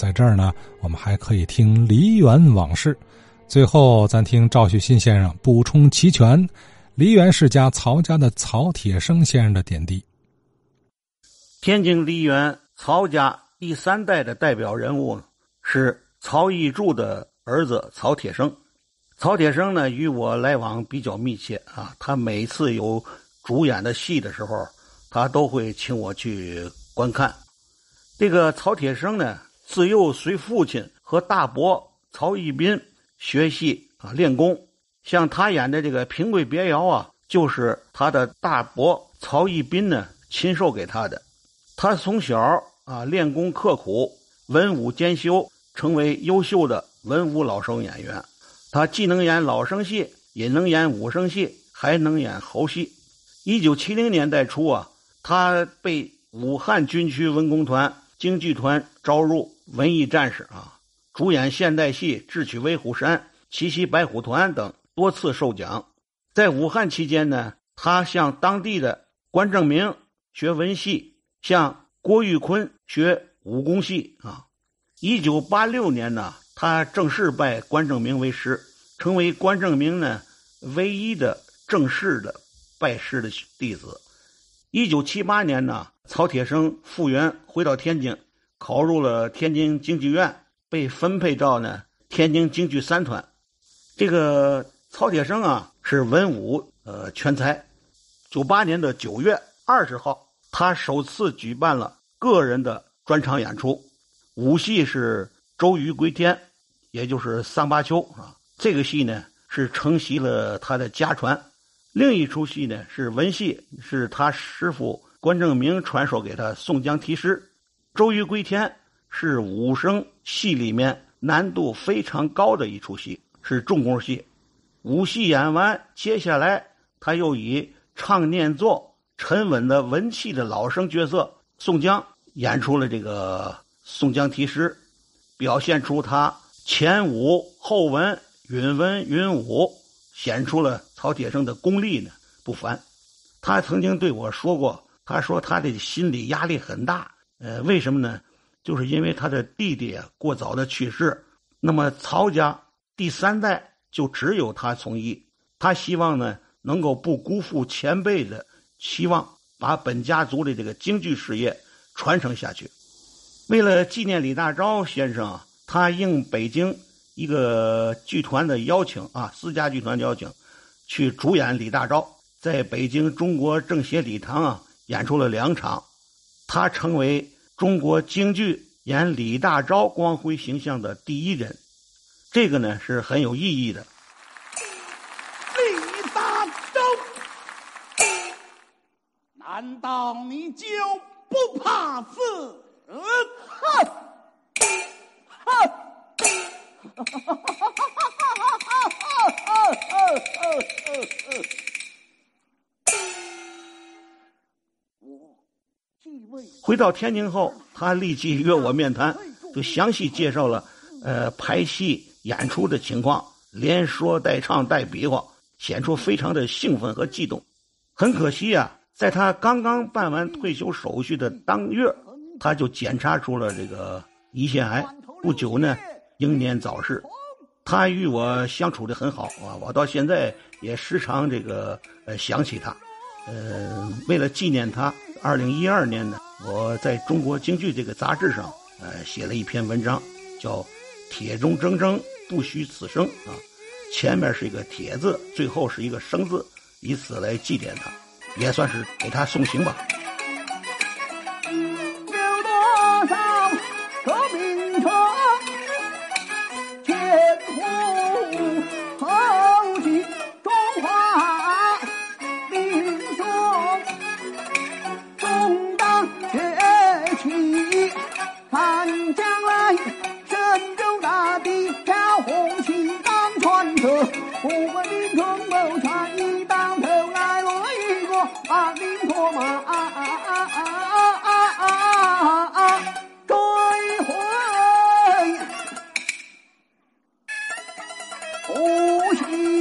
在这儿呢，我们还可以听梨园往事。最后，咱听赵旭新先生补充齐全梨园世家曹家的曹铁生先生的点滴。天津梨园曹家第三代的代表人物是曹义柱的儿子曹铁生。曹铁生呢，与我来往比较密切啊。他每次有主演的戏的时候，他都会请我去观看。这个曹铁生呢，自幼随父亲和大伯曹义斌学戏啊，练功。像他演的这个《平贵别窑》啊，就是他的大伯曹义斌呢亲授给他的。他从小啊练功刻苦，文武兼修，成为优秀的文武老生演员。他既能演老生戏，也能演武生戏，还能演猴戏。一九七零年代初啊，他被武汉军区文工团京剧团招入文艺战士啊，主演现代戏《智取威虎山》《奇袭白虎团》等，多次受奖。在武汉期间呢，他向当地的关正明学文戏。向郭玉坤学武功戏啊！一九八六年呢，他正式拜关正明为师，成为关正明呢唯一的正式的拜师的弟子。一九七八年呢，曹铁生复员回到天津，考入了天津京剧院，被分配到呢天津京剧三团。这个曹铁生啊是文武呃全才。九八年的九月二十号。他首次举办了个人的专场演出，武戏是《周瑜归天》，也就是桑巴秋啊。这个戏呢是承袭了他的家传。另一出戏呢是文戏，是他师傅关正明传授给他宋江题诗。《周瑜归天》是武生戏里面难度非常高的一出戏，是重功戏。武戏演完，接下来他又以唱念做。沉稳的文气的老生角色宋江演出了这个宋江题诗，表现出他前武后文、允文允武，显出了曹铁生的功力呢不凡。他曾经对我说过，他说他的心理压力很大，呃，为什么呢？就是因为他的弟弟过早的去世，那么曹家第三代就只有他从医，他希望呢能够不辜负前辈的。希望把本家族的这个京剧事业传承下去。为了纪念李大钊先生，他应北京一个剧团的邀请啊，私家剧团邀请，去主演李大钊，在北京中国政协礼堂啊演出了两场，他成为中国京剧演李大钊光辉形象的第一人，这个呢是很有意义的。李大钊难道你就不怕死？哼！哼！回到天津后，他立即约我面谈，就详细介绍了呃拍戏演出的情况，连说带唱带比划，显出非常的兴奋和激动。很可惜啊。在他刚刚办完退休手续的当月，他就检查出了这个胰腺癌，不久呢，英年早逝。他与我相处的很好啊，我到现在也时常这个呃想起他。呃，为了纪念他，二零一二年呢，我在中国京剧这个杂志上呃写了一篇文章，叫《铁中铮铮不虚此生》啊，前面是一个铁字，最后是一个生字，以此来祭奠他。也算是给他送行吧。夺马追回，不行。